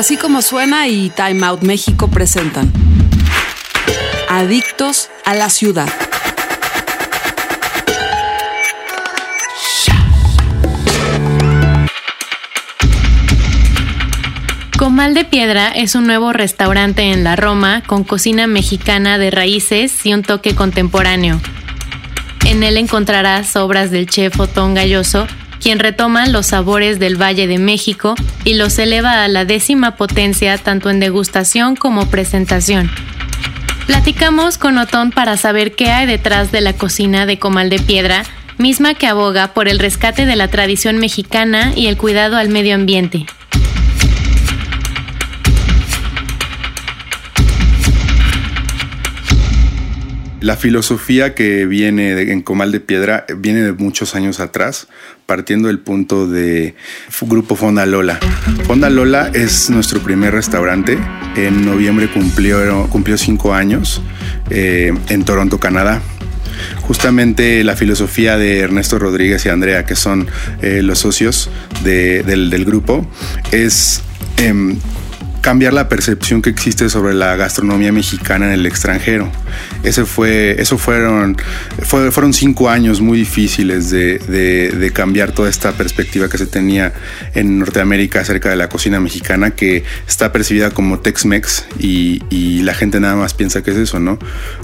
Así como suena y Time Out México presentan Adictos a la Ciudad. Comal de Piedra es un nuevo restaurante en la Roma con cocina mexicana de raíces y un toque contemporáneo. En él encontrarás obras del chef Otón Galloso, quien retoma los sabores del Valle de México y los eleva a la décima potencia tanto en degustación como presentación. Platicamos con Otón para saber qué hay detrás de la cocina de Comal de Piedra, misma que aboga por el rescate de la tradición mexicana y el cuidado al medio ambiente. La filosofía que viene en Comal de Piedra viene de muchos años atrás, partiendo del punto de Grupo Fonda Lola. Fonda Lola es nuestro primer restaurante. En noviembre cumplió, cumplió cinco años eh, en Toronto, Canadá. Justamente la filosofía de Ernesto Rodríguez y Andrea, que son eh, los socios del, del, grupo, es em, cambiar la percepción que existe sobre la gastronomía mexicana en el extranjero. Ese fue, eso fueron, fueron cinco años muy difíciles de, de, cambiar toda esta perspectiva que se tenía en Norteamérica acerca de la cocina mexicana, que está percibida como Tex-Mex y, y, la gente nada más piensa que es eso, ¿no?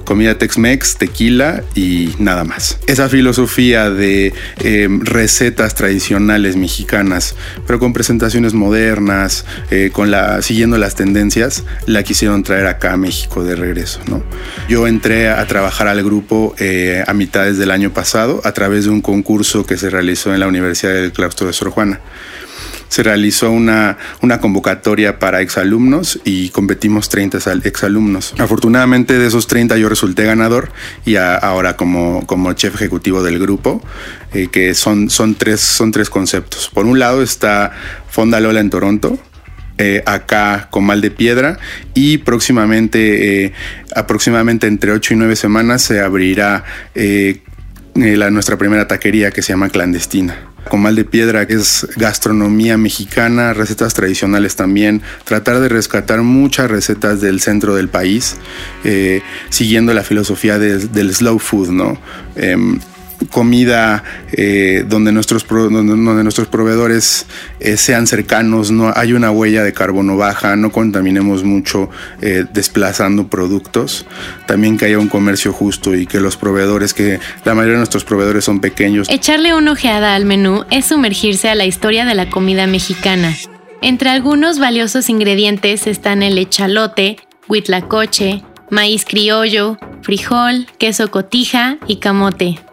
Comida Tex-Mex, tequila y nada más. Esa filosofía de em, recetas tradicionales mexicanas, pero con presentaciones modernas, eh, con la siguiente las tendencias, la quisieron traer acá a México de regreso. ¿no? Yo entré a trabajar al grupo eh, a mitades del año pasado a través de un concurso que se realizó en la Universidad del Claustro de Sor Juana se realizó una, una, convocatoria para exalumnos y competimos 30 exalumnos. Afortunadamente de esos 30 yo resulté ganador y ahora como, como chef ejecutivo del grupo, eh, que son, son, tres, son tres conceptos. Por un lado está Fonda Lola en Toronto, eh, acá con Mal de Piedra y próximamente, eh, aproximadamente entre 8 y 9 semanas se abrirá eh, la, nuestra primera taquería que se llama Clandestina. Comal de Piedra es gastronomía mexicana, recetas tradicionales también, tratar de rescatar muchas recetas del centro del país, siguiendo la filosofía del slow food, ¿no? Em, comida eh, donde, nuestros donde, nuestros proveedores eh, sean cercanos, no hay una huella de carbono baja, no contaminemos mucho eh, desplazando productos, también que haya un comercio justo y que los proveedores, que la mayoría de nuestros proveedores son pequeños. Echarle una ojeada al menú es sumergirse a la historia de la comida mexicana. Entre algunos valiosos ingredientes están el echalote, huitlacoche, maíz criollo, frijol, queso cotija y camote.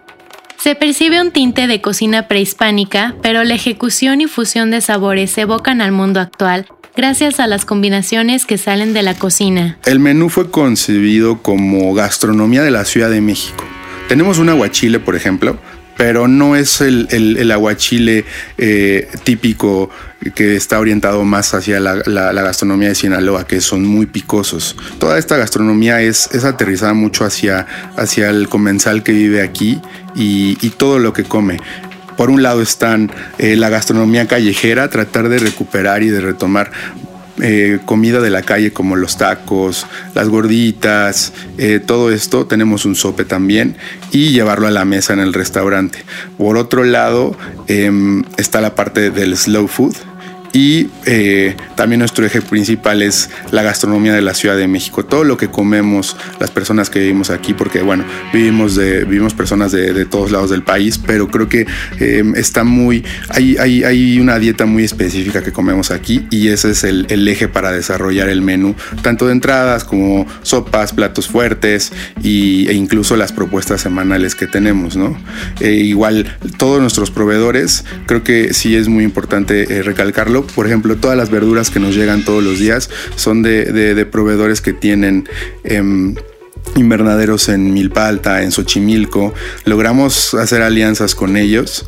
Se percibe un tinte de cocina prehispánica, pero la ejecución y fusión de sabores evocan al mundo actual gracias a las combinaciones que salen de la cocina. El menú fue concebido como gastronomía de la Ciudad de México. Tenemos un aguachile, por ejemplo, pero no es el, aguachile eh, típico que está orientado más hacia la, gastronomía de Sinaloa, que son muy picosos. Toda esta gastronomía es, es aterrizada mucho hacia, hacia el comensal que vive aquí y, todo lo que come. Por un lado están eh, la gastronomía callejera, tratar de recuperar y de retomar eh, comida de la calle como los tacos, las gorditas, eh, todo esto. Tenemos un sope también y llevarlo a la mesa en el restaurante. Por otro lado em, está la parte del slow food y eh, también nuestro eje principal es la gastronomía de la Ciudad de México. Todo lo que comemos las personas que vivimos aquí, porque bueno, vivimos, de, vivimos personas de, todos lados del país, pero creo que em, está muy, hay, hay, hay, una dieta muy específica que comemos aquí y ese es el, el, eje para desarrollar el menú, tanto de entradas como sopas, platos fuertes y, e incluso las propuestas semanales que tenemos, ¿no? E igual todos nuestros proveedores, creo que sí es muy importante eh, recalcarlo, por ejemplo, todas las verduras que nos llegan todos los días son de, proveedores que tienen... Em, invernaderos en Milpa Alta, en Xochimilco. Logramos hacer alianzas con ellos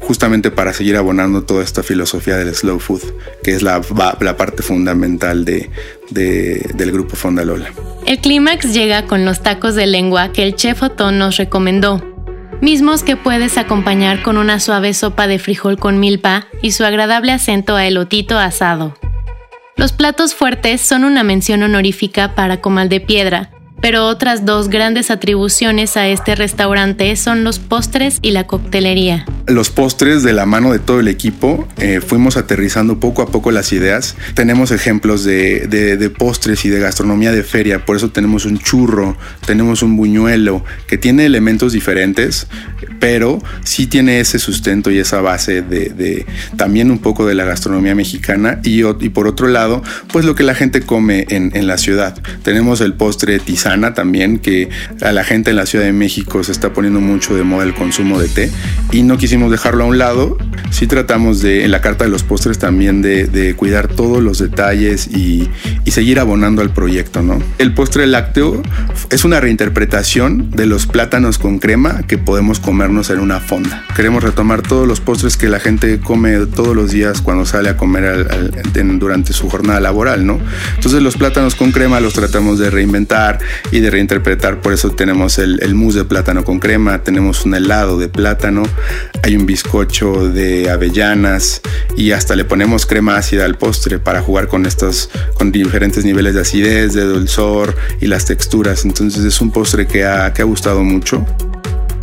justamente para seguir abonando toda esta filosofía del slow food, que es la, parte fundamental de, del grupo Fondalola. El clímax llega con los tacos de lengua que el chef Otón nos recomendó, mismos que puedes acompañar con una suave sopa de frijol con milpa y su agradable acento a elotito asado. Los platos fuertes son una mención honorífica para Comal de Piedra, pero otras dos grandes atribuciones a este restaurante son los postres y la coctelería. Los postres de la mano de todo el equipo eh, fuimos aterrizando poco a poco las ideas. Tenemos ejemplos de, de, postres y de gastronomía de feria, por eso tenemos un churro, tenemos un buñuelo que tiene elementos diferentes, pero sí tiene ese sustento y esa base de, de también un poco de la gastronomía mexicana y, y, por otro lado, pues lo que la gente come en, en la ciudad. Tenemos el postre tisán también, que a la gente en la Ciudad de México se está poniendo mucho de moda el consumo de té y no quisimos dejarlo a un lado. Sí tratamos de, en la carta de los postres también de, cuidar todos los detalles y, seguir abonando al proyecto, ¿no? El postre lácteo es una reinterpretación de los plátanos con crema que podemos comernos en una fonda. Queremos retomar todos los postres que la gente come todos los días cuando sale a comer durante su jornada laboral, ¿no? Entonces los plátanos con crema los tratamos de reinventar y de reinterpretar. Por eso tenemos el, el mousse de plátano con crema, tenemos un helado de plátano, hay un bizcocho de avellanas y hasta le ponemos crema ácida al postre para jugar con estos, con diferentes niveles de acidez, de dulzor y las texturas. Entonces es un postre que ha, que ha gustado mucho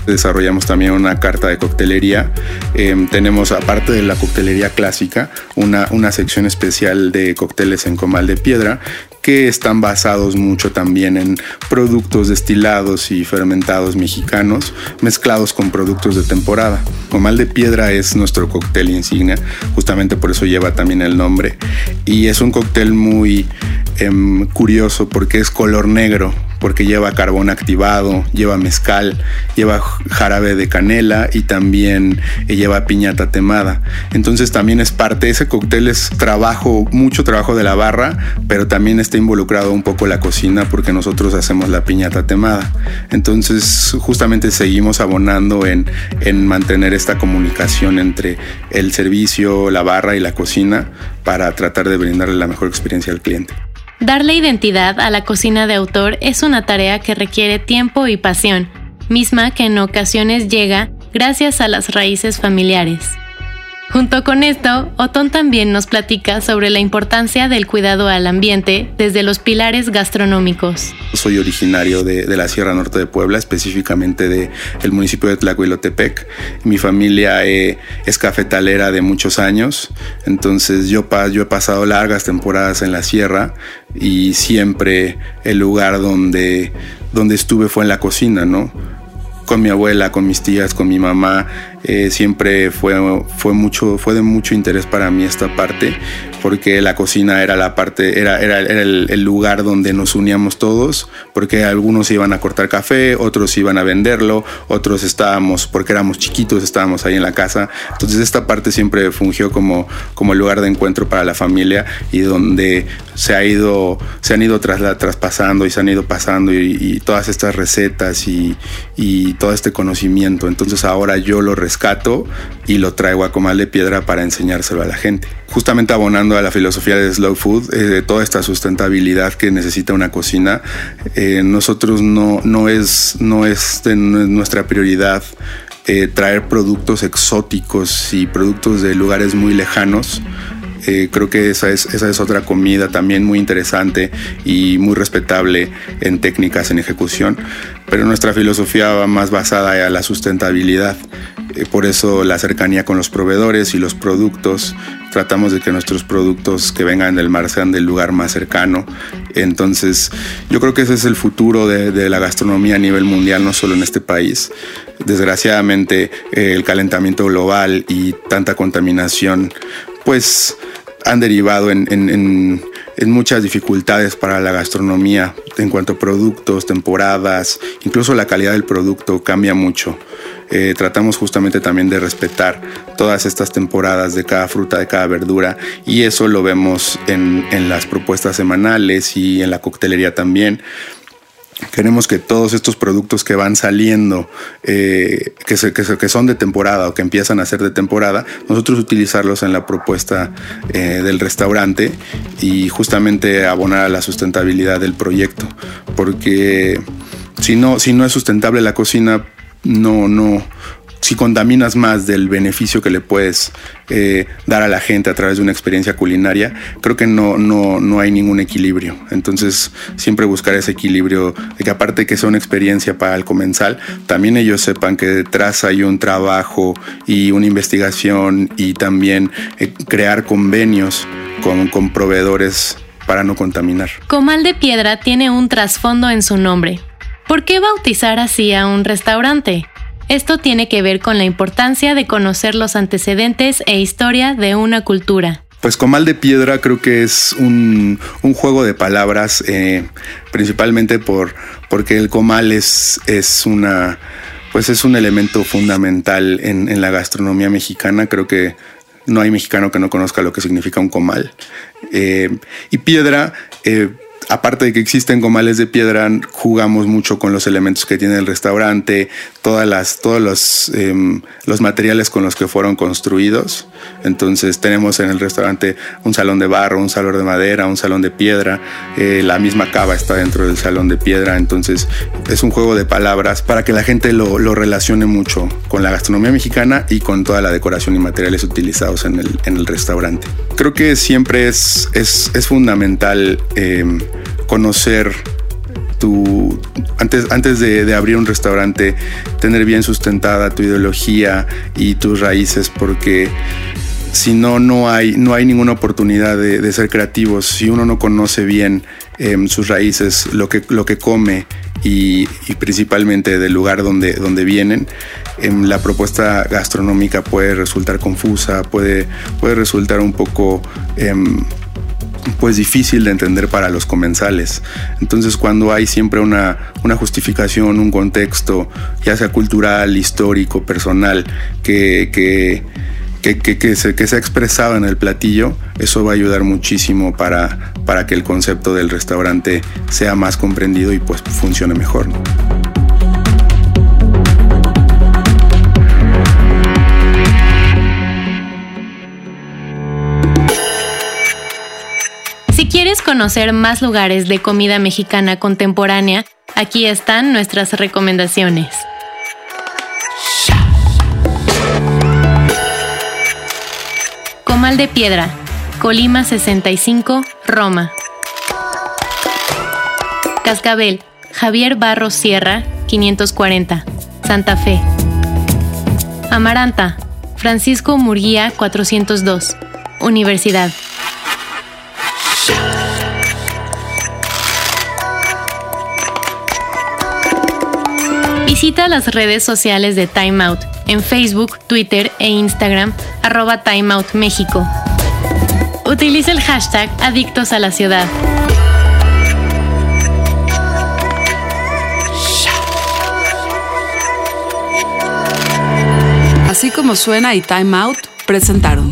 desarrollamos también una carta de coctelería. Em, tenemos, aparte de la coctelería clásica, una, una sección especial de cócteles en comal de piedra que están basados mucho también en productos destilados y fermentados mexicanos mezclados con productos de temporada. Comal de piedra es nuestro cóctel insignia, justamente por eso lleva también el nombre. Y es un cóctel muy em, curioso porque es color negro, porque lleva carbón activado, lleva mezcal, lleva jarabe de canela y también eh, lleva piñata temada. Entonces también es parte, ese cóctel es trabajo, mucho trabajo de la barra, pero también está involucrado un poco la cocina porque nosotros hacemos la piñata temada. Entonces justamente seguimos abonando en, en mantener esta comunicación entre el servicio, la barra y la cocina para tratar de brindarle la mejor experiencia al cliente. Darle identidad a la cocina de autor es una tarea que requiere tiempo y pasión, misma que en ocasiones llega gracias a las raíces familiares. Junto con esto, Otón también nos platica sobre la importancia del cuidado al ambiente desde los pilares gastronómicos. Soy originario de, la Sierra Norte de Puebla, específicamente del municipio de Tlacuilotepec. Mi familia eh, es cafetalera de muchos años, entonces yo, yo he pasado largas temporadas en la sierra y siempre el lugar donde, donde estuve fue en la cocina, ¿no? Con mi abuela, con mis tías, con mi mamá, eh, siempre fue, fue, mucho, fue de mucho interés para mí esta parte porque la cocina era la parte, era, era, el, lugar donde nos uníamos todos, porque algunos iban a cortar café, otros iban a venderlo, otros estábamos, porque éramos chiquitos, estábamos ahí en la casa. Entonces esta parte siempre fungió como, como el lugar de encuentro para la familia y donde se ha ido, se han ido traspasando y se han ido pasando y, todas estas recetas y, y, todo este conocimiento. Entonces ahora yo lo rescato y lo traigo a Comal de Piedra para enseñárselo a la gente. Justamente abonando a la filosofía de slow food, eh, de toda esta sustentabilidad que necesita una cocina, eh, nosotros no, no, es, no es nuestra prioridad eh, traer productos exóticos y productos de lugares muy lejanos. Creo que esa es, esa es otra comida también muy interesante y muy respetable en técnicas, en ejecución, pero nuestra filosofía va más basada a la sustentabilidad. por eso la cercanía con los proveedores y los productos tratamos de que nuestros productos que vengan del mar sean del lugar más cercano. Entonces, yo creo que ese es el futuro de, la gastronomía a nivel mundial, no solo en este país. Desgraciadamente, eh, el calentamiento global y tanta contaminación, pues han derivado en, en, muchas dificultades para la gastronomía en cuanto a productos, temporadas, incluso la calidad del producto cambia mucho. eh, tratamos justamente también de respetar todas estas temporadas de cada fruta, de cada verdura y eso lo vemos en, en las propuestas semanales y en la coctelería también. Queremos que todos estos productos que van saliendo, eh, que, son de temporada o que empiezan a ser de temporada, nosotros utilizarlos en la propuesta eh, del restaurante y justamente abonar a la sustentabilidad del proyecto. Porque si no, si no es sustentable la cocina, no, no, si contaminas más del beneficio que le puedes eh, dar a la gente a través de una experiencia culinaria, creo que no, no, no hay ningún equilibrio. Entonces, siempre buscar ese equilibrio de que aparte que sea una experiencia para el comensal, también ellos sepan que detrás hay un trabajo y una investigación y también eh, crear convenios con, con proveedores para no contaminar. Comal de Piedra tiene un trasfondo en su nombre. ¿Por qué bautizar así a un restaurante? Esto tiene que ver con la importancia de conocer los antecedentes e historia de una cultura. Pues comal de piedra creo que es un, juego de palabras, eh, principalmente por, porque el comal es, es una pues es un elemento fundamental en, la gastronomía mexicana. Creo que no hay mexicano que no conozca lo que significa un comal. Eh, y piedra, eh, aparte de que existen comales de piedra, jugamos mucho con los elementos que tiene el restaurante, todas las, todos los, em, los materiales con los que fueron construidos. Entonces tenemos en el restaurante un salón de barro, un salón de madera, un salón de piedra, eh, la misma cava está dentro del salón de piedra, entonces es un juego de palabras para que la gente lo, lo relacione mucho con la gastronomía mexicana y con toda la decoración y materiales utilizados en el, en el restaurante. Creo que siempre es, es, es fundamental em, conocer tu, antes, antes de, abrir un restaurante, tener bien sustentada tu ideología y tus raíces, porque si no, no hay, no hay ninguna oportunidad de, ser creativos. Si uno no conoce bien em, sus raíces, lo que, lo que come y, principalmente del lugar donde, donde vienen, em, la propuesta gastronómica puede resultar confusa, puede, puede resultar un poco... Em, pues difícil de entender para los comensales. Entonces cuando hay siempre una, justificación, un contexto, ya sea cultural, histórico, personal, que, que, que, se, que se ha expresado en el platillo, eso va a ayudar muchísimo para, para que el concepto del restaurante sea más comprendido y pues funcione mejor. Quieres conocer más lugares de comida mexicana contemporánea, aquí están nuestras recomendaciones. Comal de Piedra, Colima 65, Roma. Cascabel, Javier Barros Sierra, 540, Santa Fe. Amaranta, Francisco Murguía, 402, Universidad. Visita las redes sociales de Time Out en Facebook, Twitter e Instagram arroba Time México. Utiliza el hashtag Adictos a la Ciudad. Así como suena y Time Out presentaron